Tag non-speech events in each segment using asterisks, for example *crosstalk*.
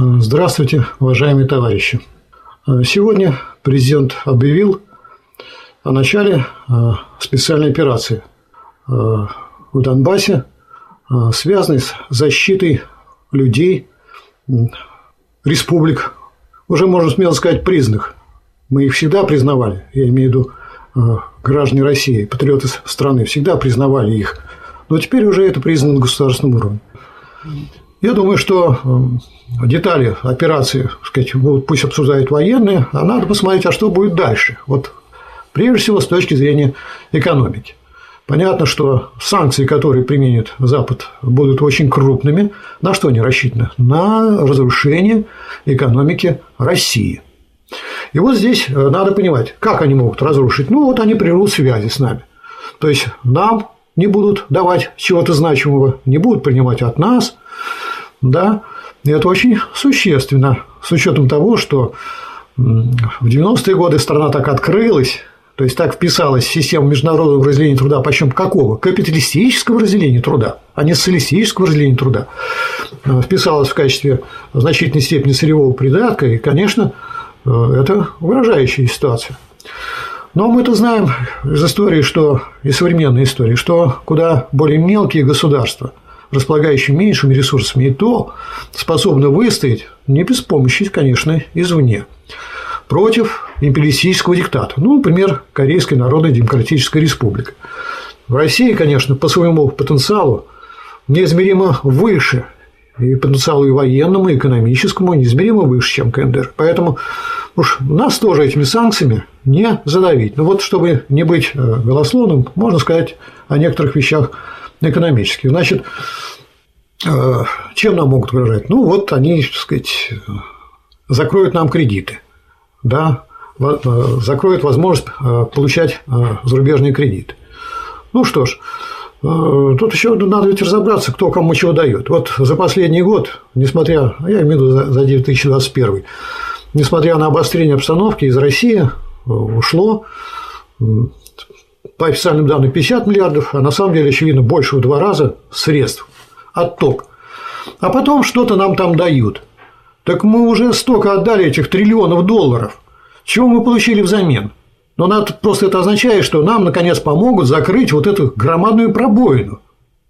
Здравствуйте, уважаемые товарищи. Сегодня президент объявил о начале специальной операции в Донбассе, связанной с защитой людей, республик, уже можно смело сказать, признанных. Мы их всегда признавали, я имею в виду граждане России, патриоты страны, всегда признавали их. Но теперь уже это признано на государственном уровне. Я думаю, что э, детали операции, сказать, будут, пусть обсуждают военные, а надо посмотреть, а что будет дальше. Вот прежде всего с точки зрения экономики. Понятно, что санкции, которые применит Запад, будут очень крупными. На что они рассчитаны? На разрушение экономики России. И вот здесь э, надо понимать, как они могут разрушить. Ну, вот они прервут связи с нами. То есть нам не будут давать чего-то значимого, не будут принимать от нас, да, и это очень существенно, с учетом того, что в 90-е годы страна так открылась, то есть так вписалась в систему международного разделения труда, причем какого? Капиталистического разделения труда, а не социалистического разделения труда. Вписалась в качестве значительной степени сырьевого придатка, и, конечно, это угрожающая ситуация. Но мы-то знаем из истории, что и современной истории, что куда более мелкие государства, располагающие меньшими ресурсами, и то способны выстоять не без помощи, конечно, извне против империалистического диктата. Ну, например, Корейская Народная Демократическая Республика. В России, конечно, по своему потенциалу неизмеримо выше и потенциалу и военному, и экономическому неизмеримо выше, чем КНДР. Поэтому уж нас тоже этими санкциями не задавить. Но вот чтобы не быть э, голословным, можно сказать о некоторых вещах экономических. Значит, э, чем нам могут угрожать? Ну, вот они, так сказать, закроют нам кредиты, да, э, закроют возможность получать зарубежные кредиты. Ну что ж, Тут еще надо ведь разобраться, кто кому чего дает. Вот за последний год, несмотря, я имею в виду за 2021, несмотря на обострение обстановки, из России э, ушло по официальным данным 50 миллиардов, а на самом деле, очевидно, больше в два раза средств, отток. А потом что-то нам там дают. Так мы уже столько отдали этих триллионов долларов. Чего мы получили взамен? Но надо, просто это означает, что нам, наконец, помогут закрыть вот эту громадную пробоину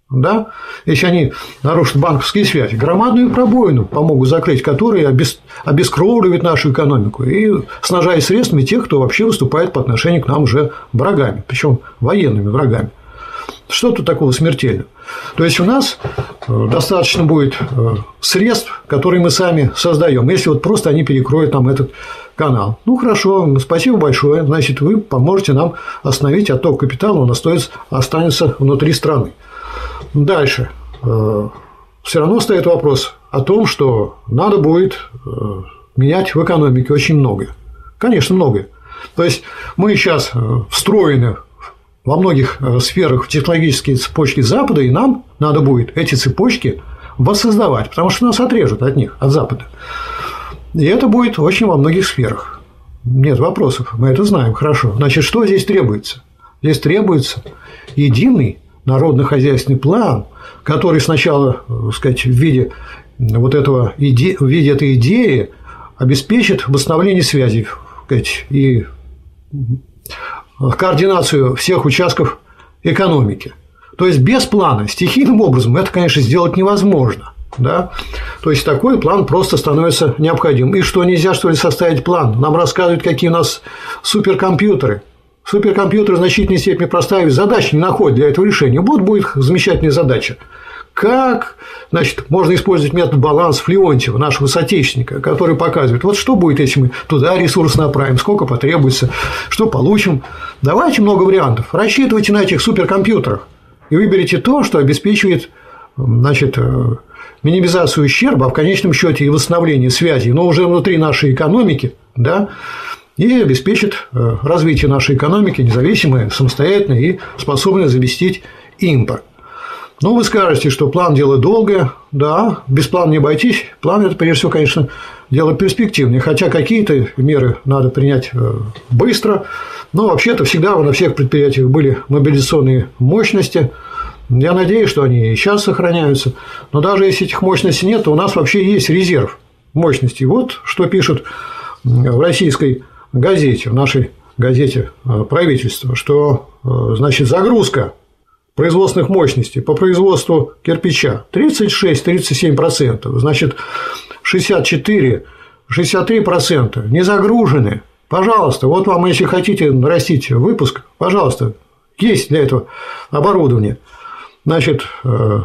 да, если они нарушат банковские связи, громадную пробоину помогут закрыть, которые обес... обескровливают нашу экономику и снажая средствами тех, кто вообще выступает по отношению к нам уже врагами, причем военными врагами. Что тут такого смертельного? То есть у нас э, достаточно будет э, средств, которые мы сами создаем, если вот просто они перекроют нам этот канал. Ну хорошо, спасибо большое. Значит, вы поможете нам остановить отток капитала, он останется внутри страны. Дальше. Э, Все равно стоит вопрос о том, что надо будет э, менять в экономике очень многое. Конечно, многое. То есть мы сейчас э, встроены во многих сферах в технологические цепочки Запада, и нам надо будет эти цепочки воссоздавать, потому что нас отрежут от них, от Запада. И это будет очень во многих сферах. Нет вопросов, мы это знаем хорошо. Значит, что здесь требуется? Здесь требуется единый народно-хозяйственный план, который сначала, так э, сказать, в виде вот этого иде... в виде этой идеи обеспечит восстановление связей сказать, и координацию всех участков экономики. То есть без плана, стихийным образом это, конечно, сделать невозможно. Да? То есть такой план просто становится необходимым. И что нельзя, что ли, составить план? Нам рассказывают, какие у нас суперкомпьютеры. Суперкомпьютер в значительной степени простая задача не находит для этого решения. Вот будет замечательная задача. Как значит, можно использовать метод баланс Леонтьева, нашего соотечественника, который показывает, вот что будет, если мы туда ресурс направим, сколько потребуется, что получим. Давайте много вариантов. Рассчитывайте на этих суперкомпьютерах и выберите то, что обеспечивает значит, э, минимизацию ущерба, а в конечном счете и восстановление связей, но уже внутри нашей экономики, да, и обеспечит э, развитие нашей экономики независимой, самостоятельной и способной заместить импорт. Ну, вы скажете, что план – дело долгое. Да, без плана не обойтись. План – это, прежде всего, конечно, дело перспективное. Хотя какие-то меры надо принять э, быстро. Но вообще-то всегда на всех предприятиях были мобилизационные мощности. Я надеюсь, что они и сейчас сохраняются. Но даже если этих мощностей нет, то у нас вообще есть резерв. мощностей. Вот что пишут в российской газете, в нашей газете э, правительства, что э, значит загрузка производственных мощностей по производству кирпича 36-37%, значит 64 63% не загружены. Пожалуйста, вот вам, если хотите нарастить выпуск, пожалуйста, есть для этого оборудование. Значит, э,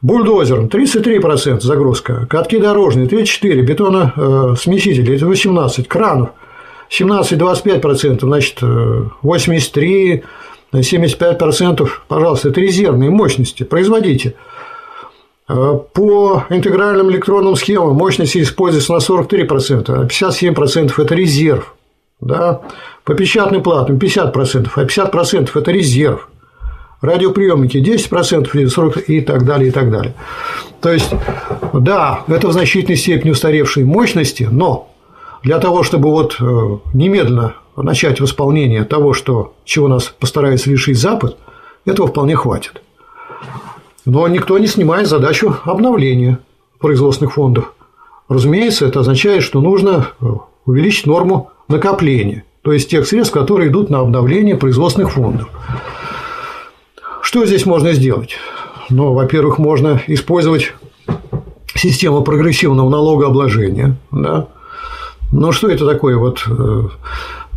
бульдозером 33% загрузка, катки дорожные 34%, бетоносмесители это 18%, кранов 17-25%, значит, 83%, 75%, пожалуйста, это резервные мощности, производите. Э, по интегральным электронным схемам мощности используется на 43%, а 57% это резерв. Да? По печатным платам 50%, а 50% это резерв. Радиоприемники 10% или 40% и так далее, и так далее. То есть, да, это в значительной степени устаревшие мощности, но для того, чтобы вот э, немедленно начать восполнение того, что, чего нас постарается лишить Запад, этого вполне хватит. Но никто не снимает задачу обновления производственных фондов. Разумеется, это означает, что нужно э, увеличить норму накопления, то есть тех средств, которые идут на обновление производственных фондов. Что здесь можно сделать? Ну, во-первых, можно использовать систему прогрессивного налогообложения. Да? Но что это такое? Вот э,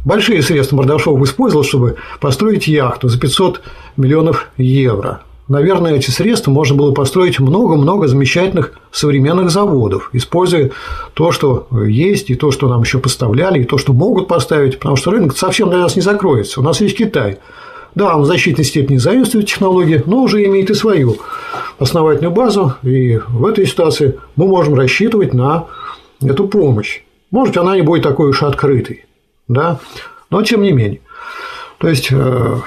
большие средства Мордашов использовал, чтобы построить яхту за 500 миллионов евро наверное, эти средства можно было построить много-много замечательных современных заводов, используя то, что есть, и то, что нам еще поставляли, и то, что могут поставить, потому что рынок совсем для нас не закроется. У нас есть Китай. Да, он в значительной степени заимствует технологии, но уже имеет и свою основательную базу, и в этой ситуации мы можем рассчитывать на эту помощь. Может, она не будет такой уж открытой, да, но тем не менее. То есть э,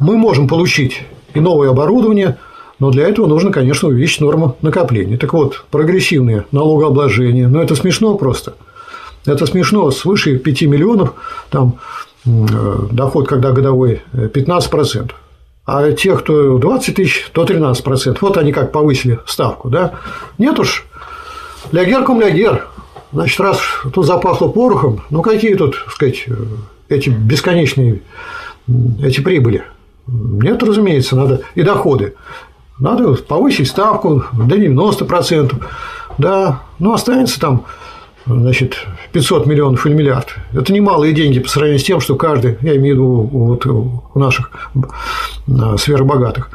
мы можем получить и новое оборудование, но для этого нужно, конечно, увеличить норму накопления. Так вот, прогрессивное налогообложение, ну это смешно просто. Это смешно, свыше 5 миллионов, там э, доход, когда годовой, 15%. А те, кто 20 тысяч, то 13%. Вот они как повысили ставку, да? Нет уж, лягер кум лягер. Значит, раз тут запахло порохом, ну какие тут, так сказать, эти бесконечные эти прибыли? Нет, разумеется, надо и доходы. Надо повысить ставку до 90%. Да, ну останется там значит, 500 миллионов или миллиард. Это немалые деньги по сравнению с тем, что каждый, я имею в виду вот у наших а, сверхбогатых,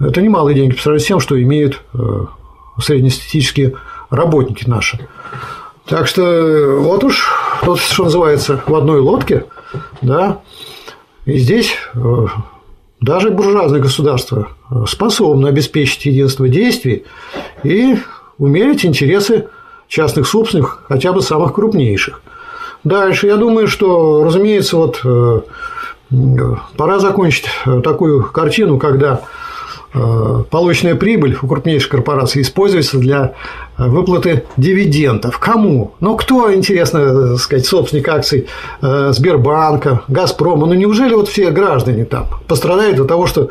это немалые деньги по сравнению с тем, что имеют э, среднестатистические работники наши. Так что вот уж тут, что называется, в одной лодке, да, и здесь э, даже буржуазное государство способно обеспечить единство действий и умерить интересы частных собственных, хотя бы самых крупнейших. Дальше, я думаю, что, разумеется, вот э, пора закончить такую картину, когда Э, полученная прибыль у крупнейших корпораций используется для э, выплаты дивидендов. Кому? Ну, кто, интересно э, сказать, собственник акций Сбербанка, Газпрома? Ну, неужели вот все граждане там пострадают от того, что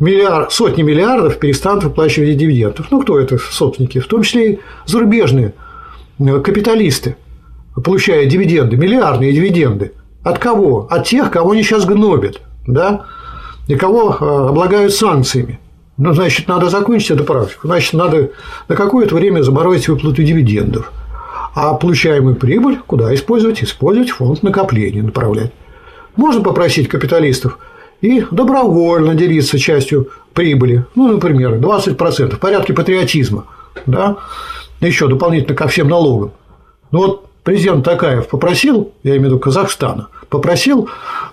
миллиард, сотни миллиардов перестанут выплачивать дивидендов? Ну, кто это собственники? В том числе и зарубежные капиталисты, получая дивиденды, миллиардные дивиденды. От кого? От тех, кого они сейчас гнобят. Да? И кого э, облагают санкциями. Ну, значит, надо закончить эту практику. Значит, надо на какое-то время заморозить выплату дивидендов. А получаемую прибыль куда использовать? Использовать фонд накопления, направлять. Можно попросить капиталистов и добровольно делиться частью прибыли. Ну, например, 20% в порядке патриотизма. Да? Еще дополнительно ко всем налогам. Ну вот президент Такаев попросил, я имею в виду Казахстана, попросил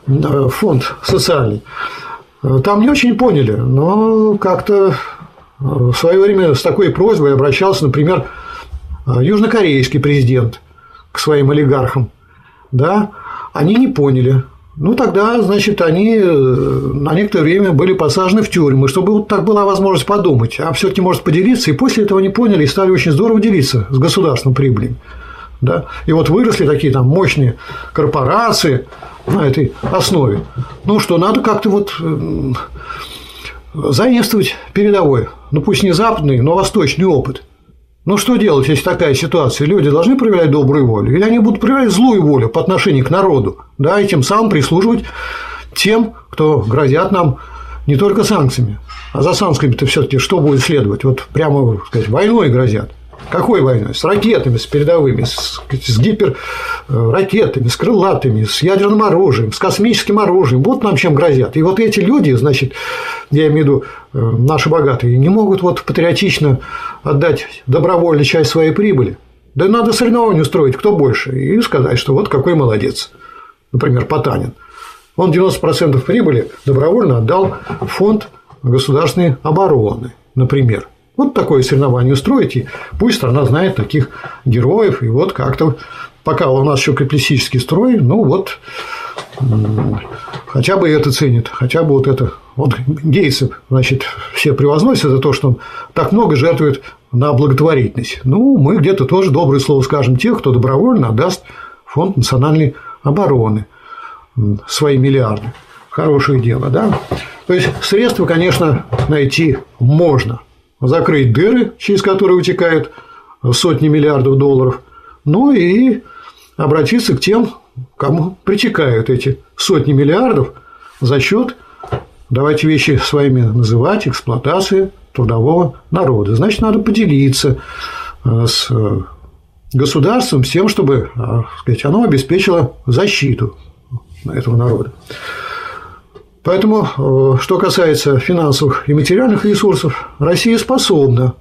э, фонд социальный там не очень поняли, но как-то э, в свое время с такой просьбой обращался, например, э, южнокорейский президент к своим олигархам. Да, они не поняли. Ну, тогда, значит, они э, на некоторое время были посажены в тюрьмы, чтобы вот так была возможность подумать, а все таки может поделиться. И после этого они поняли и стали очень здорово делиться с государственным прибылью. Да? И вот выросли такие там мощные корпорации, на этой основе. Ну что, надо как-то вот э, заимствовать передовой, ну пусть не западный, но восточный опыт. Ну, что делать, если такая ситуация? Люди должны проявлять добрую волю, или они будут проявлять злую волю по отношению к народу, да, и тем самым прислуживать тем, кто грозят нам не только санкциями, а за санкциями-то все-таки что будет следовать? Вот прямо, сказать, войной грозят. Какой войной? С ракетами, с передовыми, с, с гиперракетами, с крылатыми, с ядерным оружием, с космическим оружием. Вот нам чем грозят. И вот эти люди, значит, я имею в виду э, наши богатые, не могут вот патриотично отдать добровольно часть своей прибыли. Да надо соревнование устроить, кто больше, и сказать, что вот какой молодец. Например, Потанин. Он 90% прибыли добровольно отдал в фонд государственной обороны, например. Вот такое соревнование устроить, и пусть страна знает таких героев, и вот как-то пока у нас еще капиталистический строй, ну вот хотя бы это ценит, хотя бы вот это. Вот Гейтс, значит, все превозносят за то, что он так много жертвует на благотворительность. Ну, мы где-то тоже доброе слово скажем тех, кто добровольно отдаст фонд национальной обороны свои миллиарды. Хорошее дело, да? То есть средства, конечно, найти можно. Закрыть дыры, через которые утекают сотни миллиардов долларов, ну и обратиться к тем, кому притекают эти сотни миллиардов за счет, давайте вещи своими называть, эксплуатации трудового народа. Значит, надо поделиться э, с государством с тем, чтобы э, сказать, оно обеспечило защиту этого народа. Поэтому, э, что касается финансовых и материальных ресурсов, Россия способна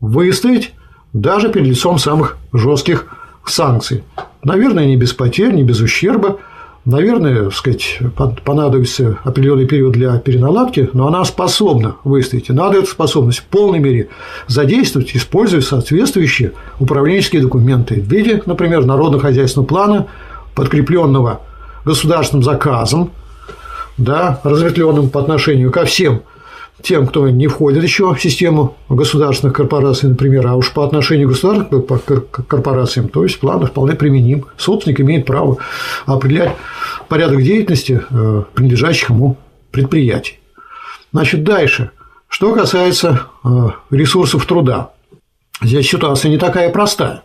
выстоять даже перед лицом самых жестких санкций. Наверное, не без потерь, не без ущерба. Наверное, так сказать, понадобится определенный период для переналадки, но она способна выстоять. Надо эту способность в полной мере задействовать, используя соответствующие управленческие документы в виде, например, народно-хозяйственного плана, подкрепленного государственным заказом, да, разветвленным по отношению ко всем тем, кто не входит еще в систему государственных корпораций, например, а уж по отношению к государственным корпорациям, то есть план вполне применим. Собственник имеет право определять порядок деятельности э, принадлежащих ему предприятий. Значит, дальше. Что касается э, ресурсов труда. Здесь ситуация не такая простая.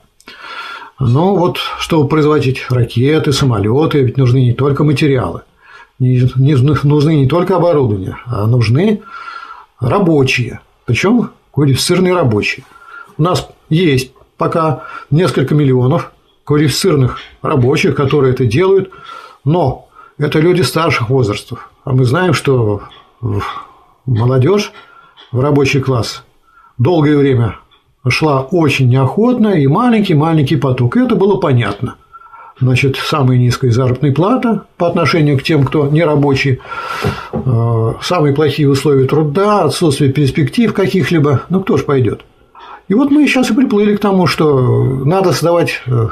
Ну вот, чтобы производить ракеты, самолеты, ведь нужны не только материалы, не, не, нужны не только оборудование, а нужны рабочие, причем квалифицированные рабочие. У нас есть пока несколько миллионов квалифицированных рабочих, которые это делают, но это люди старших возрастов. А мы знаем, что молодежь в рабочий класс долгое время шла очень неохотно и маленький-маленький поток. И это было понятно. Значит, самая низкая заработная плата по отношению к тем, кто не рабочий, э, самые плохие условия труда, отсутствие перспектив каких-либо, ну кто же пойдет? И вот мы сейчас и приплыли к тому, что надо создавать э,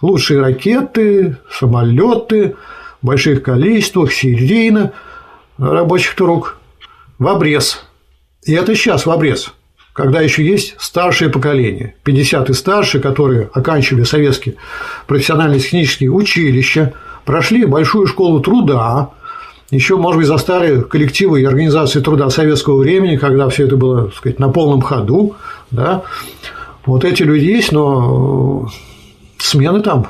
лучшие ракеты, самолеты в больших количествах, серийно рабочих рук в обрез. И это сейчас в обрез когда еще есть старшее поколение, 50 и старше, которые оканчивали советские профессиональные технические училища, прошли большую школу труда, еще, может быть, застали коллективы и организации труда советского времени, когда все это было, так сказать, на полном ходу, да, вот эти люди есть, но смены там,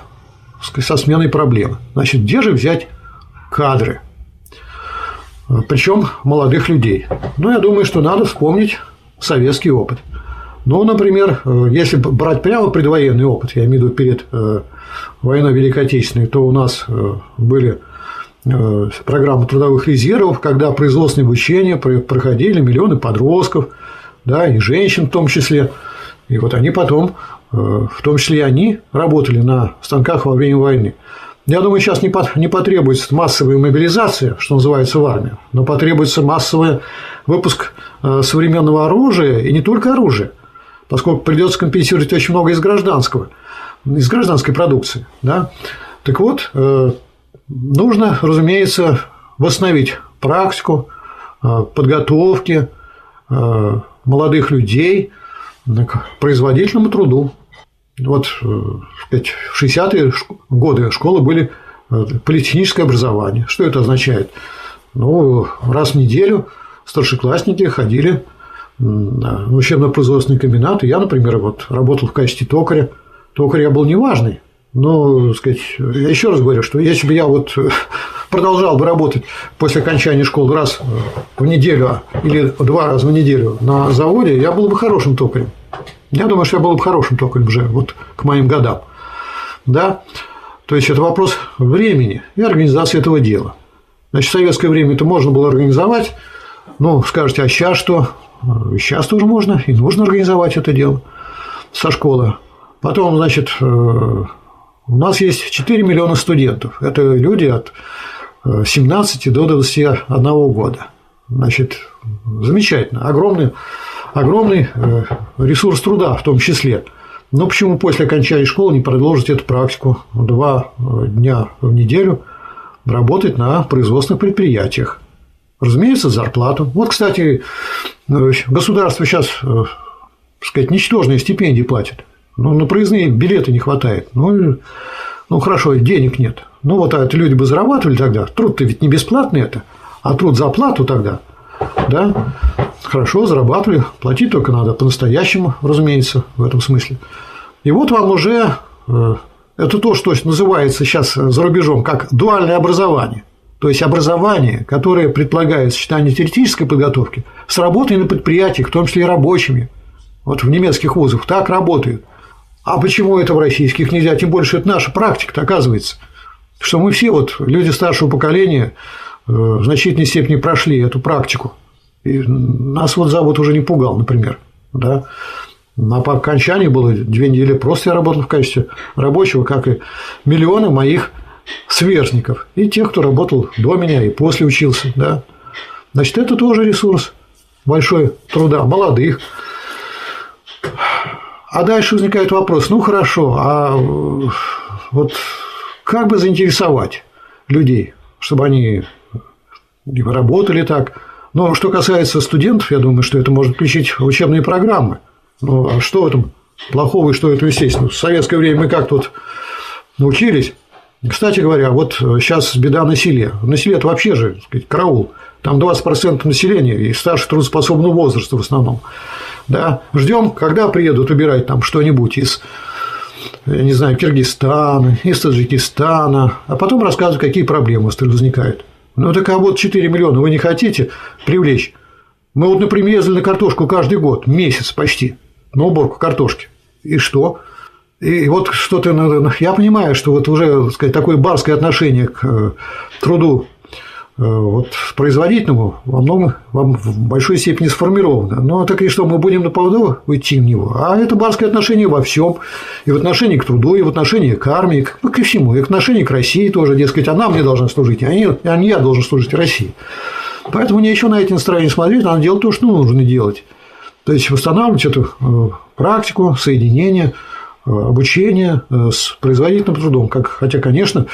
со сменой проблемы. Значит, где же взять кадры? Причем молодых людей. Ну, я думаю, что надо вспомнить советский опыт. Ну, например, э, если брать прямо предвоенный опыт, я имею в виду перед э, войной Великой Отечественной, то у нас э, были программы трудовых резервов, когда производственное обучение проходили миллионы подростков, да, и женщин в том числе. И вот они потом, в том числе и они, работали на станках во время войны. Я думаю, сейчас не потребуется массовая мобилизация, что называется, в армию, но потребуется массовый выпуск Э, современного оружия, и не только оружия, поскольку придется компенсировать очень много из гражданского, из гражданской продукции. Да? Так вот, э, нужно, разумеется, восстановить практику э, подготовки молодых людей к производительному труду. Вот сказать, в 60-е годы школы были политехническое образование. Что это означает? Ну, раз в неделю старшеклассники ходили учебно-производственный комбинат. И я, например, вот работал в качестве токаря. Токарь я был неважный, но, сказать, я еще раз говорю, что если бы я вот *laughs* продолжал бы работать после окончания школы раз в неделю или два раза в неделю на заводе, я был бы хорошим токарем. Я думаю, что я был бы хорошим токарем уже вот к моим годам. Да? То есть это вопрос времени и организации этого дела. Значит, в советское время это можно было организовать. Ну, скажете, а сейчас что? Сейчас тоже можно и нужно организовать это дело со школы. Потом, значит, э, у нас есть 4 миллиона студентов. Это люди от 17 до 21 года. Значит, замечательно. Огромный, огромный э, ресурс труда в том числе. Но почему после окончания школы не продолжить эту практику два э, дня в неделю работать на производственных предприятиях? Разумеется, зарплату. Вот, кстати, э, государство сейчас, так сказать, ничтожные стипендии платит. Ну, на проездные билеты не хватает. Ну, ну хорошо, денег нет. Ну вот а это люди бы зарабатывали тогда. Труд-то ведь не бесплатный это, а труд за плату тогда. Да? Хорошо, зарабатывали, платить только надо по-настоящему, разумеется, в этом смысле. И вот вам уже э, это то, что называется сейчас за рубежом как дуальное образование. То есть образование, которое предполагает сочетание теоретической подготовки с работой на предприятиях, в том числе и рабочими. Вот в немецких вузах так работают. А почему это в российских нельзя? Тем больше это наша практика оказывается. Что мы все, вот люди старшего поколения, э, в значительной степени прошли эту практику. И нас вот завод уже не пугал, например. Да? А по окончании было две недели просто я работал в качестве рабочего, как и миллионы моих сверстников. И тех, кто работал до меня и после учился. Да? Значит, это тоже ресурс большой труда молодых, а дальше возникает вопрос, ну хорошо, а вот как бы заинтересовать людей, чтобы они работали так. Но что касается студентов, я думаю, что это может включить учебные программы. Ну, а что в этом плохого и что это естественно? В советское время мы как тут научились. Кстати говоря, вот сейчас беда на селе. На селе это вообще же сказать, караул. Там 20% населения и старше трудоспособного возраста в основном да, ждем, когда приедут убирать там что-нибудь из, я не знаю, Киргизстана, из Таджикистана, а потом рассказывают, какие проблемы возникают. Ну, так а вот 4 миллиона вы не хотите привлечь? Мы вот, например, ездили на картошку каждый год, месяц почти, на уборку картошки. И что? И вот что-то, я понимаю, что вот уже, так сказать, такое барское отношение к э, труду Э, вот производительному во многом в большой степени сформировано. Но так и что, мы будем на поводу уйти в него? А это барское отношение во всем, и в отношении к труду, и в отношении к армии, к, ко всему, и в отношении к России тоже, дескать, она мне должна служить, а не, а не я должен служить России. Поэтому мне еще на эти настроения смотреть, надо делать то, что нужно делать. То есть восстанавливать эту э, практику соединения обучение э, с производительным трудом. Как, хотя, конечно,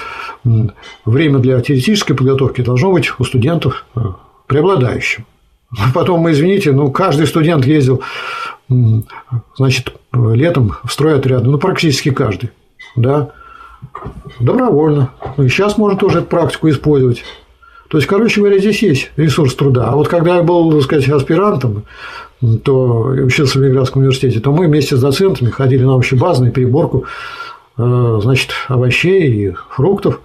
время для теоретической подготовки должно быть у студентов э, преобладающим. *laughs* Потом, мы извините, ну, каждый студент ездил, значит, летом в стройотряд, ну, практически каждый, да, добровольно. Ну, и сейчас можно тоже эту практику использовать. То есть, короче говоря, здесь есть ресурс труда. А вот когда я был, так сказать, аспирантом, то учился в Ленинградском университете, то мы вместе с доцентами ходили на общебазную переборку э, значит, овощей и фруктов,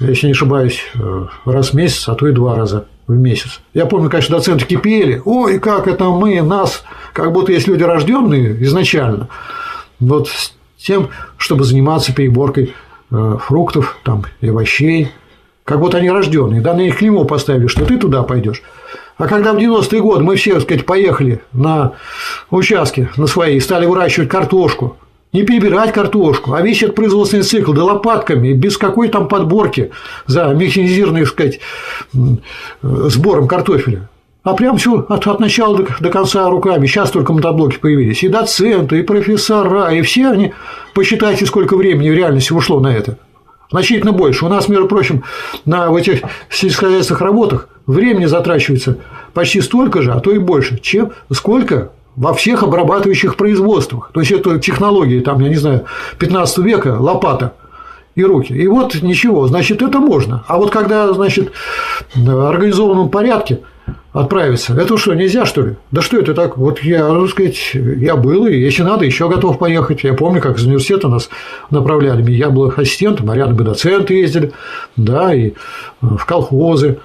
если не ошибаюсь, э, раз в месяц, а то и два раза в месяц. Я помню, конечно, доценты кипели. Ой, как это мы, нас, как будто есть люди рожденные изначально. Вот с тем, чтобы заниматься переборкой э, фруктов там, и овощей – как будто они рожденные, да, на них клеймо поставили, что ты туда пойдешь. А когда в 90-е годы мы все, так сказать, поехали на участки на свои и стали выращивать картошку, не перебирать картошку, а весь этот производственный цикл, да лопатками, без какой там подборки за механизированным, так сказать, сбором картофеля. А прям все от, от начала до, до конца руками. Сейчас только мотоблоки появились. И доценты, и профессора, и все они. Посчитайте, сколько времени в реальности ушло на это. Значительно больше. У нас, между прочим, на в этих сельскохозяйственных работах времени затрачивается почти столько же, а то и больше, чем сколько во всех обрабатывающих производствах. То есть это технологии, там, я не знаю, 15 века, лопата и руки. И вот ничего, значит, это можно. А вот когда, значит, в организованном порядке отправиться. Это что, нельзя, что ли? Да что это так? Вот я, так сказать, я был, и если надо, еще готов поехать. Я помню, как из университета нас направляли. Я был ассистентом, а рядом бы доценты ездили, да, и в колхозы.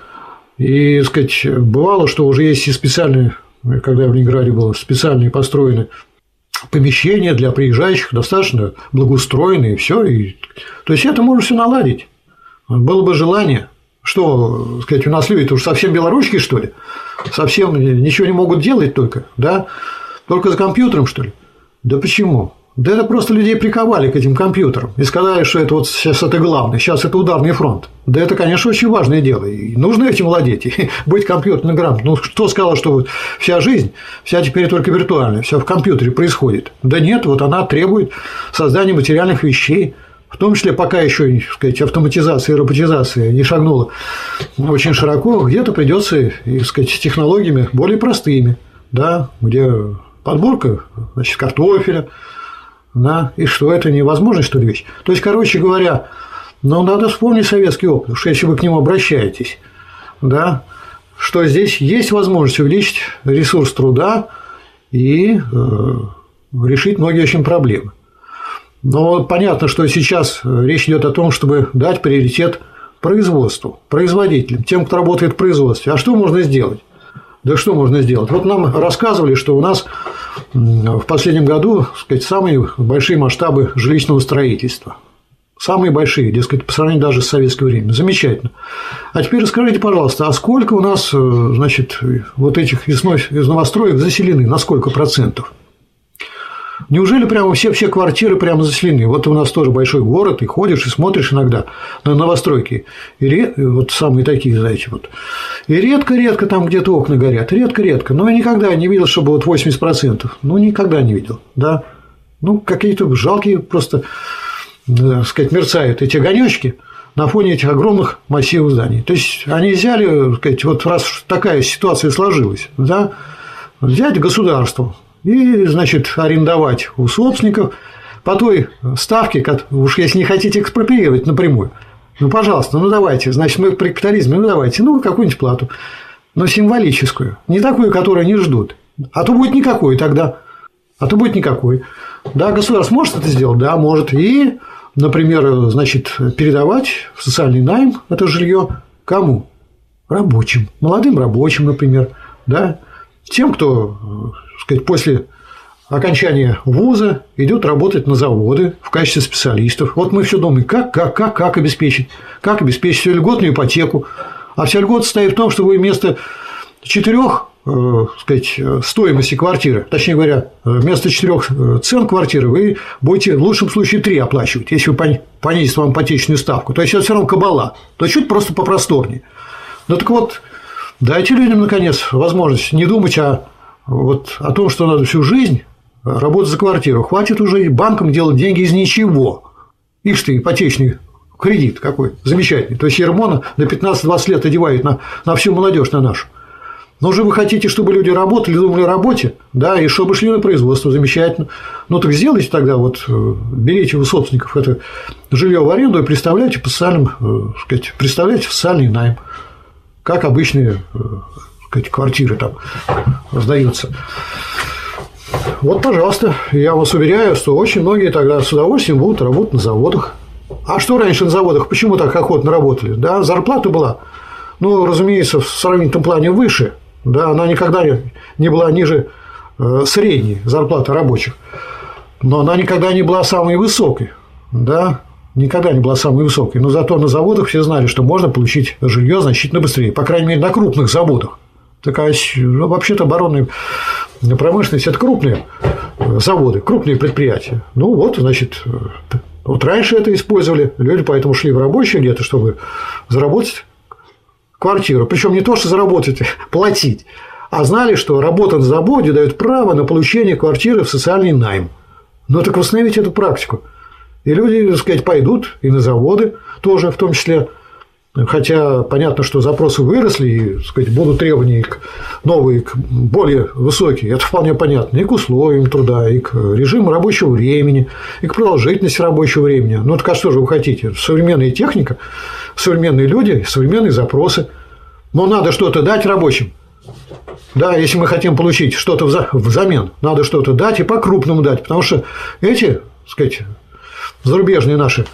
И, так сказать, бывало, что уже есть и специальные, когда я в Ленинграде был, специальные построены помещения для приезжающих, достаточно благоустроенные, и все. И... То есть это можно все наладить. Было бы желание. Что, сказать, у нас люди-то уж совсем белоручки, что ли? Совсем ничего не могут делать только, да? Только за компьютером, что ли? Да почему? Да это просто людей приковали к этим компьютерам и сказали, что это вот сейчас это главное, сейчас это ударный фронт. Да это, конечно, очень важное дело, и нужно этим владеть, и *laughs* быть компьютерным грамотным. Ну, кто сказал, что вот вся жизнь, вся теперь только виртуальная, все в компьютере происходит? Да нет, вот она требует создания материальных вещей, в том числе пока еще так сказать, автоматизация и роботизация не шагнула очень широко, где-то придется с технологиями более простыми, да, где подборка значит, картофеля, да, и что это невозможно, что ли, вещь. То есть, короче говоря, ну, надо вспомнить советский опыт, что если вы к нему обращаетесь, да, что здесь есть возможность увеличить ресурс труда и э, решить многие очень проблемы. Но понятно, что сейчас речь идет о том, чтобы дать приоритет производству, производителям, тем, кто работает в производстве. А что можно сделать? Да что можно сделать? Вот нам рассказывали, что у нас в последнем году сказать, самые большие масштабы жилищного строительства. Самые большие, дескать, по сравнению даже с советским временем. Замечательно. А теперь расскажите, пожалуйста, а сколько у нас, э, значит, вот этих из новостроек заселены, на сколько процентов? Неужели прямо все, все квартиры прямо заселены? Вот у нас тоже большой город, и ходишь, и смотришь иногда на новостройки. И вот самые такие, знаете, вот. И редко-редко там где-то окна горят. Редко-редко. Но я никогда не видел, чтобы вот 80%. Ну, никогда не видел, да. Ну, какие-то жалкие просто, так сказать, мерцают эти огонечки на фоне этих огромных массивов зданий. То есть они взяли, так сказать, вот раз такая ситуация сложилась, да, взять государство, и, значит, арендовать у собственников по той ставке, уж если не хотите экспроприировать напрямую, ну, пожалуйста, ну давайте, значит, мы при капитализме, ну давайте, ну какую-нибудь плату, но символическую, не такую, которую они ждут, а то будет никакой тогда, а то будет никакой. Да, государство может это сделать, да, может, и, например, значит, передавать в социальный найм это жилье кому? Рабочим, молодым рабочим, например, да, тем, кто сказать, после окончания вуза идет работать на заводы в качестве специалистов. Вот мы все думаем, как, как, как, как обеспечить, как обеспечить льготную ипотеку. А вся льгота состоит в том, что вы вместо четырех э, сказать, стоимости квартиры, точнее говоря, вместо четырех э, цен квартиры вы будете в лучшем случае три оплачивать, если вы понизите вам ипотечную ставку. То есть это все равно кабала, то чуть просто попросторнее. Ну так вот, дайте людям наконец возможность не думать о вот о том, что надо всю жизнь работать за квартиру. Хватит уже банкам делать деньги из ничего. Ишь ты, ипотечный кредит какой замечательный. То есть Ермона на 15-20 лет одевает на, на всю молодежь на нашу. Но же вы хотите, чтобы люди работали, думали о работе, да, и чтобы шли на производство, замечательно. Ну так сделайте тогда, вот э, берите у собственников это жилье в аренду и представляйте по социальным, э, сказать, представляйте социальный найм, как обычные э, сказать, квартиры там сдаются. Вот, пожалуйста, я вас уверяю, что очень многие тогда с удовольствием будут работать на заводах. А что раньше на заводах? Почему так охотно работали? Да, зарплата была, ну, разумеется, в сравнительном плане выше. Да, она никогда не была ниже э, средней зарплаты рабочих. Но она никогда не была самой высокой. Да, никогда не была самой высокой. Но зато на заводах все знали, что можно получить жилье значительно быстрее. По крайней мере, на крупных заводах такая, ну, вообще-то оборонная промышленность – это крупные заводы, крупные предприятия. Ну, вот, значит, вот раньше это использовали, люди поэтому шли в рабочие где-то, чтобы заработать квартиру. Причем не то, что заработать, *laughs* платить, а знали, что работа на заводе дает право на получение квартиры в социальный найм. Ну, так восстановить эту практику. И люди, так сказать, пойдут и на заводы тоже, в том числе Хотя понятно, что запросы выросли, и так сказать, будут требования к новые, к более высокие. Это вполне понятно. И к условиям труда, и к режиму рабочего времени, и к продолжительности рабочего времени. Ну, так а что же вы хотите? Современная техника, современные люди, современные запросы. Но надо что-то дать рабочим. Да, если мы хотим получить что-то взамен, надо что-то дать и по-крупному дать, потому что эти, так сказать, зарубежные наши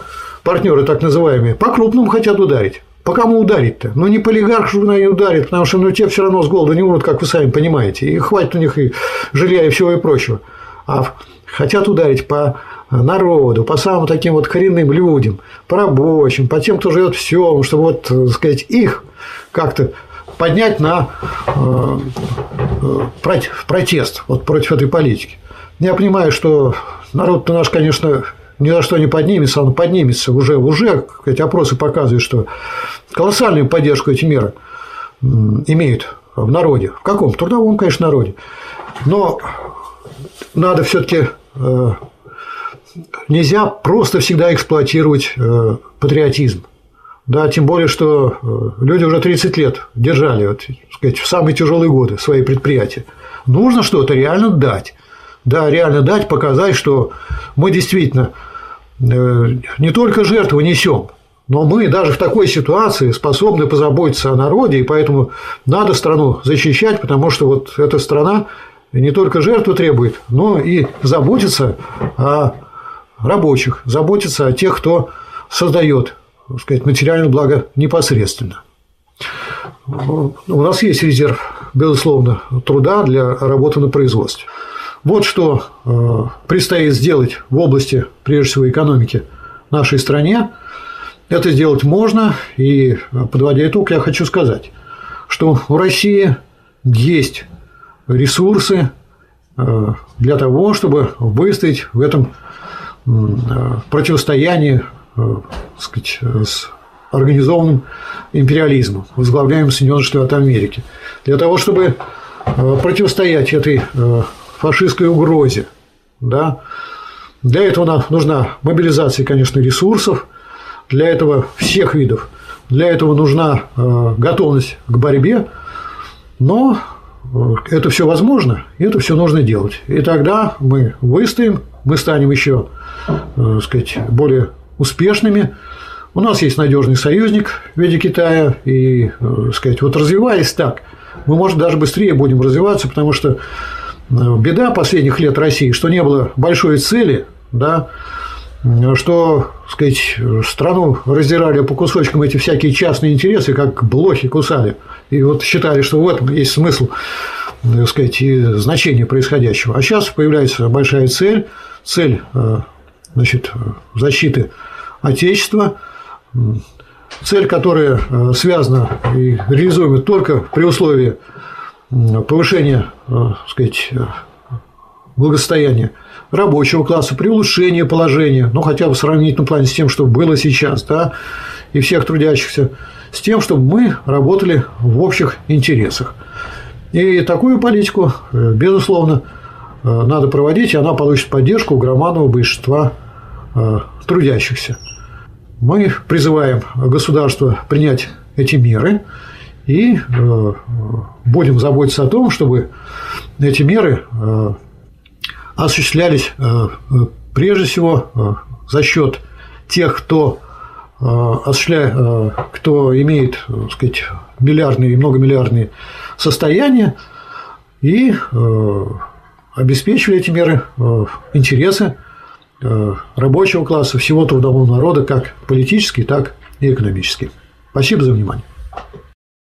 партнеры, так называемые, по-крупному хотят ударить. По кому ударить-то? Ну, не по олигарху же и ударит, потому что ну, те все равно с голода не умрут, как вы сами понимаете. И хватит у них и жилья, и всего и прочего. А хотят ударить по народу, по самым таким вот коренным людям, по рабочим, по тем, кто живет в всем, чтобы вот, так сказать, их как-то поднять на э, э, протест вот против этой политики. Я понимаю, что народ-то наш, конечно, ни за что не поднимется, он поднимется уже, уже эти опросы показывают, что колоссальную поддержку эти меры имеют в народе. В каком? В трудовом, конечно, народе. Но надо все-таки э, нельзя просто всегда эксплуатировать э, патриотизм. Да, тем более, что э, люди уже 30 лет держали вот, сказать, в самые тяжелые годы свои предприятия. Нужно что-то реально дать да, реально дать, показать, что мы действительно э, не только жертву несем, но мы даже в такой ситуации способны позаботиться о народе, и поэтому надо страну защищать, потому что вот эта страна не только жертву требует, но и заботится о рабочих, заботится о тех, кто создает сказать, материальное благо непосредственно. У нас есть резерв, безусловно, труда для работы на производстве. Вот что э, предстоит сделать в области, прежде всего, экономики нашей стране. Это сделать можно, и, подводя итог, я хочу сказать, что у России есть ресурсы э, для того, чтобы выстоять в этом э, противостоянии сказать, с организованным империализмом, возглавляемым Соединенных Штатов Америки. Для того, чтобы противостоять этой фашистской угрозе. Да? Для этого нам нужна мобилизация, конечно, ресурсов, для этого всех видов, для этого нужна э, готовность к борьбе, но э, это все возможно, и это все нужно делать. И тогда мы выстоим, мы станем еще э, сказать, более успешными. У нас есть надежный союзник в виде Китая, и сказать, вот развиваясь так, мы, может, даже быстрее будем развиваться, потому что беда последних лет России, что не было большой цели, да, что сказать, страну раздирали по кусочкам эти всякие частные интересы, как блохи кусали. И вот считали, что в этом есть смысл так сказать, и значение происходящего. А сейчас появляется большая цель, цель э, значит, защиты Отечества, цель, которая э, связана и реализуема только при условии повышение э, сказать, э, благосостояния рабочего класса, при улучшении положения, ну, хотя бы в сравнительном плане с тем, что было сейчас, да, и всех трудящихся, с тем, чтобы мы работали в общих интересах. И такую политику, э, безусловно, надо проводить, и она получит поддержку громадного большинства трудящихся. Мы призываем государство принять эти меры – и э, будем заботиться о том, чтобы эти меры э, осуществлялись э, прежде всего за счет тех, кто осуществляет, кто имеет, так сказать, миллиардные и многомиллиардные состояния и обеспечивали эти меры интересы рабочего класса, всего трудового народа, как политически, так и экономически. Спасибо за внимание.